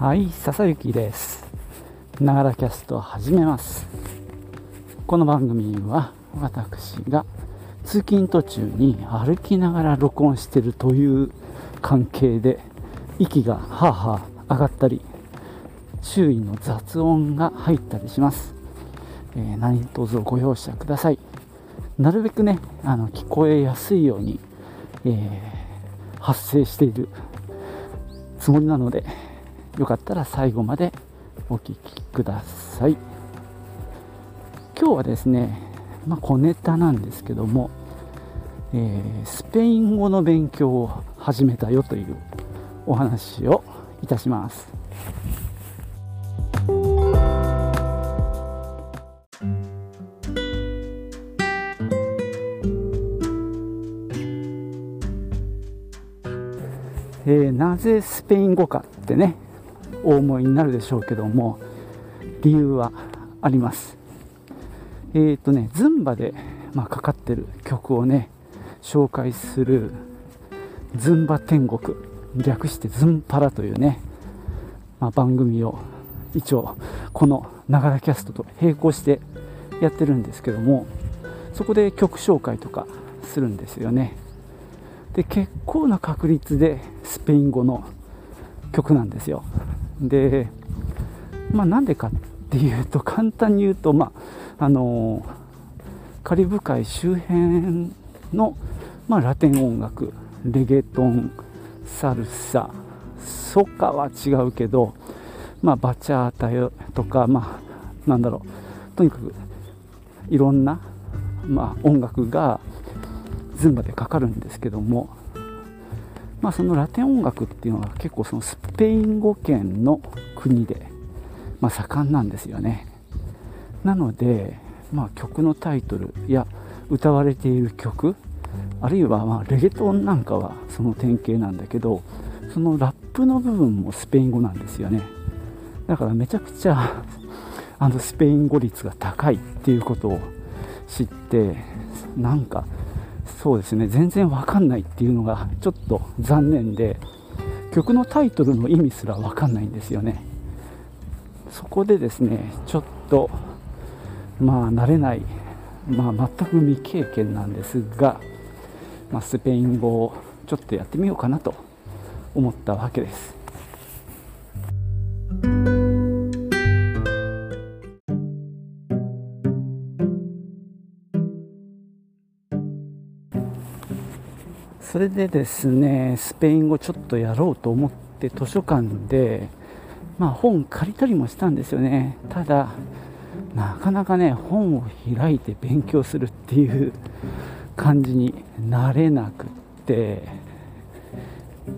はい笹雪です。ながらキャストを始めます。この番組は私が通勤途中に歩きながら録音してるという関係で息がはあはあ上がったり周囲の雑音が入ったりします、えー、何卒ご容赦ください。なるべくねあの聞こえやすいように、えー、発生しているつもりなのでよかったら最後までお聴きください。今日はですね、まあ、小ネタなんですけども、えー、スペイン語の勉強を始めたよというお話をいたします。えー、なぜスペイン語かってねお思いになるでしょうけども理由はあります。えっ、ー、とねズンバで、まあ、かかってる曲をね紹介するズンバ天国略してズンパラというね、まあ、番組を一応このながらキャストと並行してやってるんですけどもそこで曲紹介とかするんですよね。で結構な確率でスペイン語の曲なんですよ。で、まあ、なんでかっていうと簡単に言うと、まあ、あのカリブ海周辺の、まあ、ラテン音楽レゲトンサルサソカは違うけど、まあ、バチャータとか、まあ、なんだろうとにかくいろんな、まあ、音楽がズンバでかかるんですけどもまあ、そのラテン音楽っていうのは結構そのスペイン語圏の国で、まあ、盛んなんですよね。なので、まあ、曲のタイトルや歌われている曲あるいはまレゲトンなんかはその典型なんだけどそのラップの部分もスペイン語なんですよね。だからめちゃくちゃあのスペイン語率が高いっていうことを知ってなんかそうですね。全然わかんないっていうのが ちょっと残念で曲のタイトルの意味すらわかんないんですよね。そこでですねちょっとまあ慣れない、まあ、全く未経験なんですが、まあ、スペイン語をちょっとやってみようかなと思ったわけです。それでですねスペイン語ちょっとやろうと思って図書館で、まあ、本借りたりもしたんですよね。ただなかなかね本を開いて勉強するっていう 感じになれなくって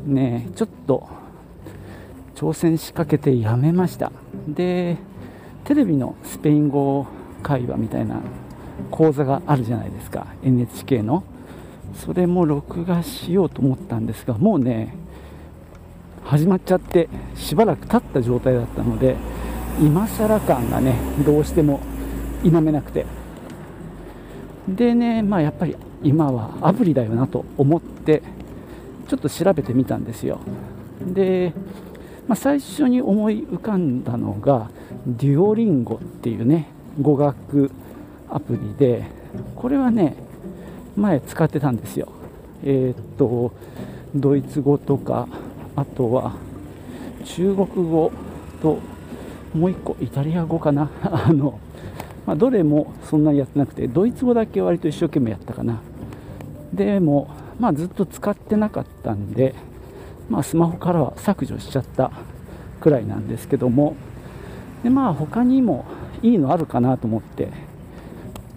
ねちょっと挑戦しかけてやめました。でテレビのスペイン語会話みたいな講座があるじゃないですか。NHK の。それも録画しようと思ったんですがもうね始まっちゃってしばらく経った状態だったので今更感がねどうしても否めなくて。でねまあやっぱり今はアプリだよなと思ってちょっと調べてみたんですよ。で、まあ、最初に思い浮かんだのがデュオリンゴっていうね語学アプリでこれはね前使ってたんですよ。えー、っとドイツ語とかあとは中国語ともう1個イタリア語かな。あの、まあ、どれもそんなにやってなくてドイツ語だけ割と一生懸命やったかな。でも、まあ、ずっと使ってなかったんで、まあ、スマホからは削除しちゃったくらいなんですけども。でまあ他にもいいのあるかなと思って。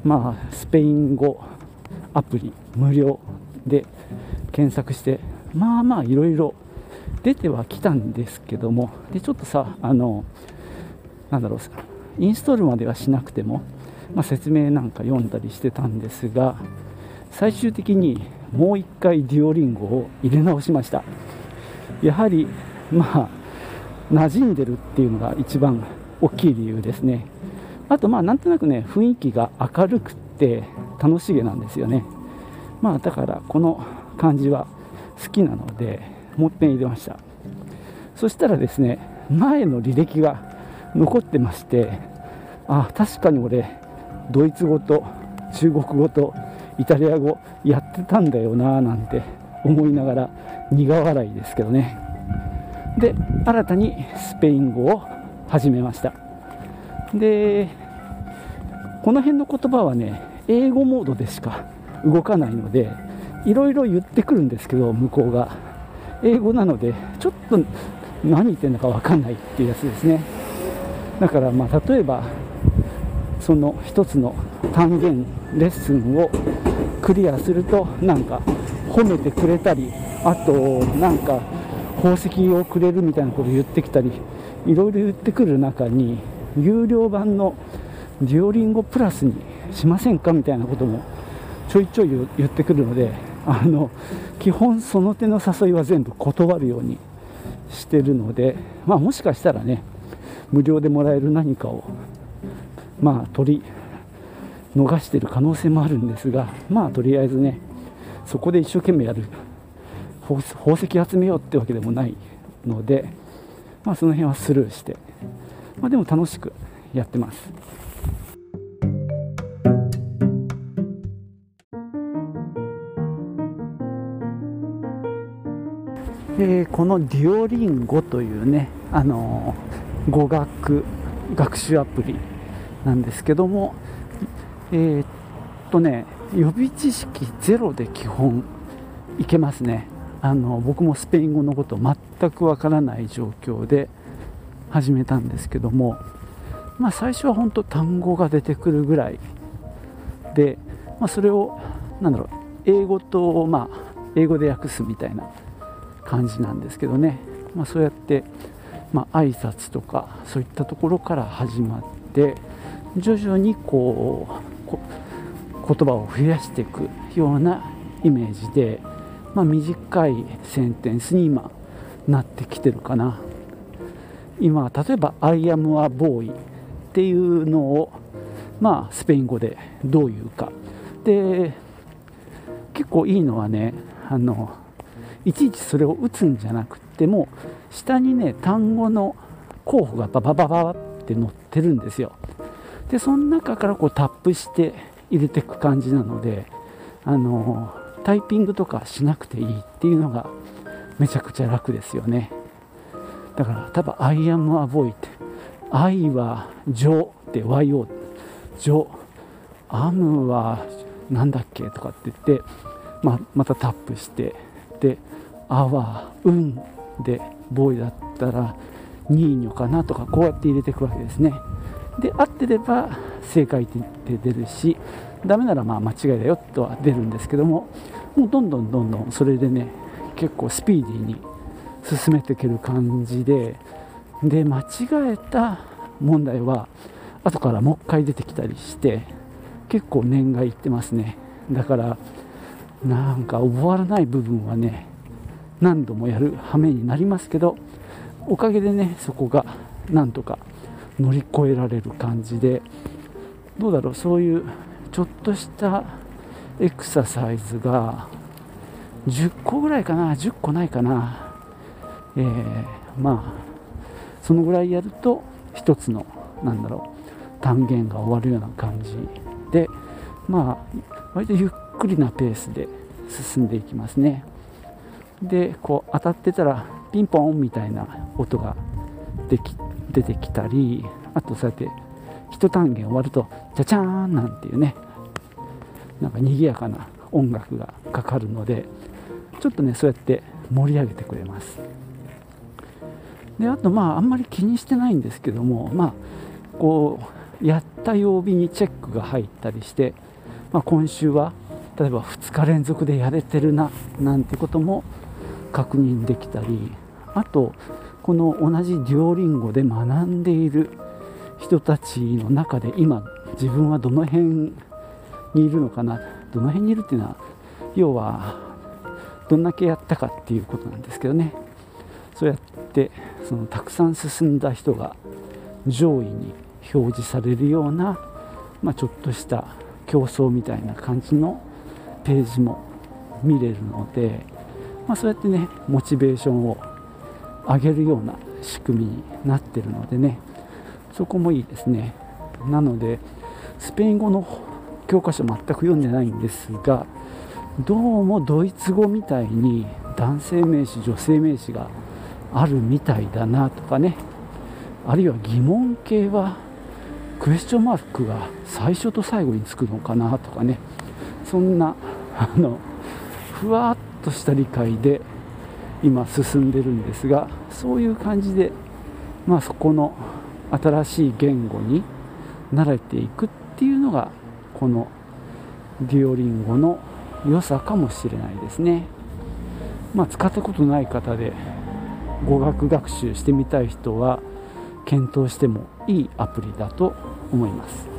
まあスペイン語アプリ無料で検索してまあまあいろいろ出てはきたんですけどもでちょっとさあのなんだろうインストールまではしなくても、まあ、説明なんか読んだりしてたんですが最終的にもう一回デュオリンゴを入れ直しました。やはりまあ馴染んでるっていうのが一番大きい理由ですね。あとまあなんとなくね雰囲気が明るくって楽しげなんですよね。まあだからこの感じは好きなのでもう一遍入れました。そしたらですね前の履歴が残ってましてあ確かに俺ドイツ語と中国語とイタリア語やってたんだよななんて思いながら苦笑いですけどね。で新たにスペイン語を始めました。でこの辺の言葉はね英語モードでしか動かないのでいろいろ言ってくるんですけど向こうが。英語なのでちょっと何言ってるのか分かんないっていうやつですね。だからまあ例えばその一つの単元レッスンをクリアするとなんか褒めてくれたりあとなんか宝石をくれるみたいなこと言ってきたりいろいろ言ってくる中に有料版のデュオリンゴプラスにしませんか？みたいなこともちょいちょい言ってくるのであの基本その手の誘いは全部断るようにしてるので、まあ、もしかしたらね無料でもらえる何かをまあ取り逃してる可能性もあるんですがまあとりあえずねそこで一生懸命やる宝石集めようってわけでもないので、まあ、その辺はスルーして、まあ、でも楽しくやってます。えー、このデュオリンゴというね、あのー、語学学習アプリなんですけども、えー、っとね、予備知識ゼロで基本いけますね。あの僕もスペイン語のこと全くわからない状況で始めたんですけども、まあ、最初は本当単語が出てくるぐらいで、まあ、それをなんだろう英語と、まあ、英語で訳すみたいな感じなんですけどね、まあ、そうやって、まあ、挨拶とかそういったところから始まって徐々にこう言葉を増やしていくようなイメージで、まあ、短いセンテンスに今なってきてるかな。今例えば「I am a boy」っていうのをまあスペイン語でどういうか。で結構いいのはねあのいちいちそれを打つんじゃなくっても下にね単語の候補がバババババって載ってるんですよ。でその中からこうタップして入れていく感じなのであのタイピングとかしなくていいっていうのがめちゃくちゃ楽ですよね。だから多分 I am a boy って愛は情って YO 情。アムは何だっけとかって言って、まあ、またタップしてであは運でボーイだったらニーニョかなとかこうやって入れていくわけですね。で合ってれば正解って出るしダメならまあ間違いだよとは出るんですけどももうどんどんどんどんそれでね結構スピーディーに進めていける感じでで間違えた問題は後からもう一回出てきたりして結構念がいってますね。だからなんか覚わらない部分はね何度もやる羽目になりますけどおかげでねそこがなんとか乗り越えられる感じでどうだろうそういうちょっとしたエクササイズが10個ぐらいかな10個ないかな。えー、まあそのぐらいやると一つのなんだろう単元が終わるような感じでまあ割とゆっくりなペースで進んでいきますね。でこう当たってたらピンポンみたいな音ができ出てきたりあとそうやって一単元終わるとじゃじゃーんなんていうねなんか賑やかな音楽がかかるのでちょっとねそうやって盛り上げてくれます。であとまああんまり気にしてないんですけどもまあこうやった曜日にチェックが入ったりして、まあ、今週は例えば2日連続でやれてるななんてことも確認できたりあとこの同じデュオリンゴで学んでいる人たちの中で今自分はどの辺にいるのかなどの辺にいるっていうのは要はどんだけやったかっていうことなんですけどね。そうやってそのたくさん進んだ人が上位に表示されるような、まあ、ちょっとした競争みたいな感じのページも見れるので、まあ、そうやってねモチベーションを上げるような仕組みになってるのでねそこもいいですね。なのでスペイン語の教科書全く読んでないんですがどうもドイツ語みたいに男性名詞女性名詞があるみたいだなとかねあるいは疑問形はクエスチョンマークが最初と最後につくのかなとかねそんなあのふわとした理解で今進んでるんですがそういう感じで、まあ、そこの新しい言語に慣れていくっていうのがこのデュオリンゴの良さかもしれないですね。まあ、使ったことない方で語学学習してみたい人は検討してもいいアプリだと思います。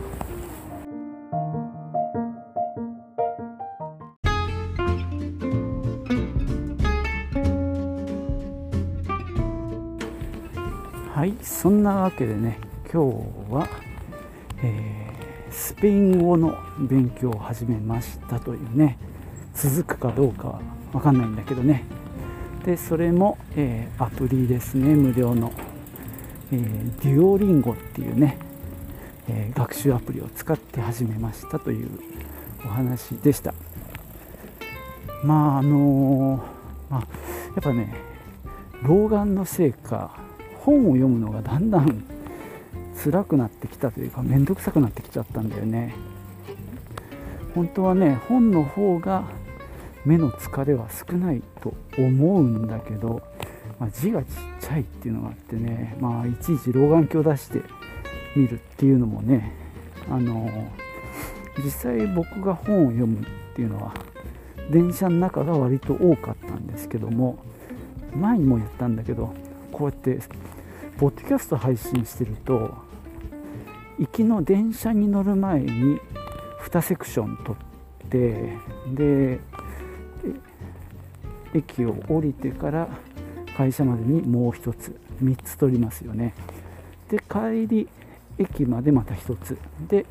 そんなわけでね今日は、えー、スペイン語の勉強を始めましたというね続くかどうかは分かんないんだけどね。でそれも、えー、アプリですね。無料の、えー、デュオリンゴっていうね、えー、学習アプリを使って始めましたというお話でした。まああのまあ、やっぱね老眼のせいか本を読むのがだんだん辛くなってきたというか面倒くさくなってきちゃったんだよね。本当はね本の方が目の疲れは少ないと思うんだけど、まあ、字がちっちゃいっていうのがあってね、まあ、いちいち老眼鏡出して見るっていうのもねあの実際僕が本を読むっていうのは電車の中が割と多かったんですけども前にも言ったんだけどこうやってポッドキャスト配信してると行きの電車に乗る前に2セクション取ってで駅を降りてから会社までにもう1つ3つ取りますよね。で帰り駅までまた1つ。で、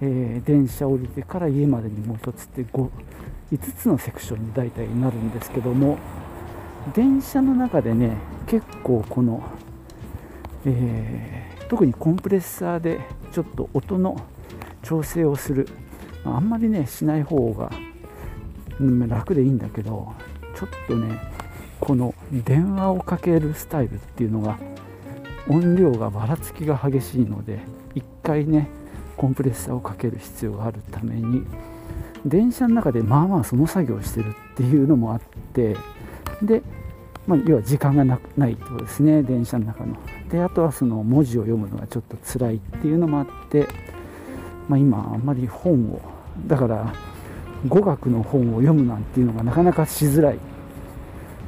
えー、電車降りてから家までにもう1つって5 5つのセクションに大体なるんですけども電車の中でね結構この、えー、特にコンプレッサーでちょっと音の調整をする。あんまりねしない方が楽でいいんだけどちょっとねこの電話をかけるスタイルっていうのが音量がばらつきが激しいので1回ねコンプレッサーをかける必要があるために電車の中でまあまあその作業をしてるっていうのもあってで、まあ、要は時間がなないってことですね電車の中の。であとはその文字を読むのがちょっと辛いっていうのもあって、まあ、今あんまり本をだから語学の本を読むなんていうのがなかなかしづらい。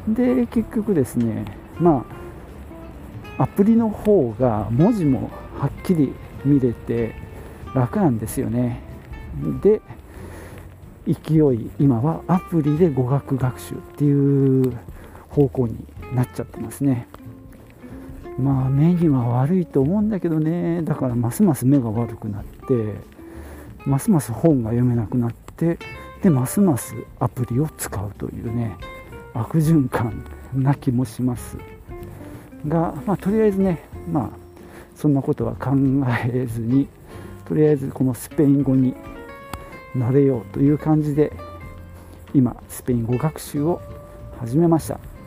で結局ですねまあアプリの方が文字もはっきり見れて楽なんですよね。で勢い今はアプリで語学学習っていう方向になっちゃってますね。まあ目には悪いと思うんだけどね。だからますます目が悪くなってますます本が読めなくなってでますますアプリを使うというね悪循環な気もします。が、まあ、とりあえずねまあそんなことは考えずにとりあえずこのスペイン語になれようという感じで今スペイン語学習を始めました。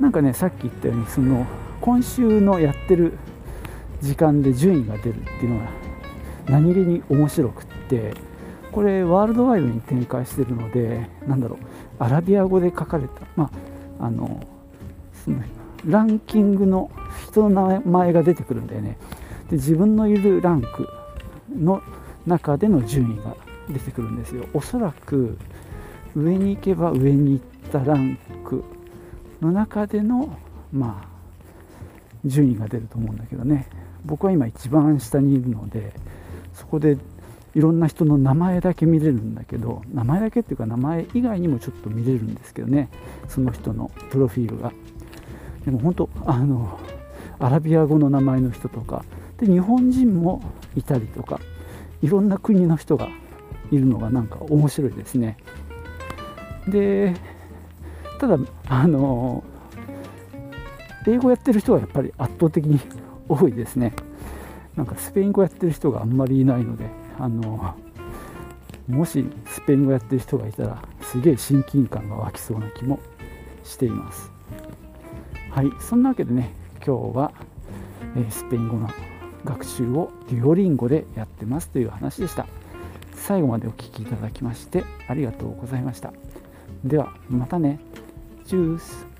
なんかねさっき言ったようにその今週のやってる時間で順位が出るっていうのが何気に面白くってこれワールドワイドに展開してるのでなんだろうアラビア語で書かれた、まあ、あのそのランキングの人の名前が出てくるんだよね。で自分のいるランクの中での順位が出てくるんですよ。おそらく上に行けば上に行ったランクの中でのまあ順位が出ると思うんだけどね。僕は今一番下にいるのでそこでいろんな人の名前だけ見れるんだけど名前だけっていうか名前以外にもちょっと見れるんですけどね。その人のプロフィールが。でも本当あのアラビア語の名前の人とかで日本人もいたりとかいろんな国の人がいるのがなんか面白いですね。でただあの英語やってる人がやっぱり圧倒的に多いですね。なんかスペイン語やってる人があんまりいないのであのもしスペイン語やってる人がいたらすげえ親近感が湧きそうな気もしています。はいそんなわけでね今日は、えスペイン語の学習をデュオリンゴでやってますという話でした。最後までお聴きいただきましてありがとうございました。ではまたね。チュース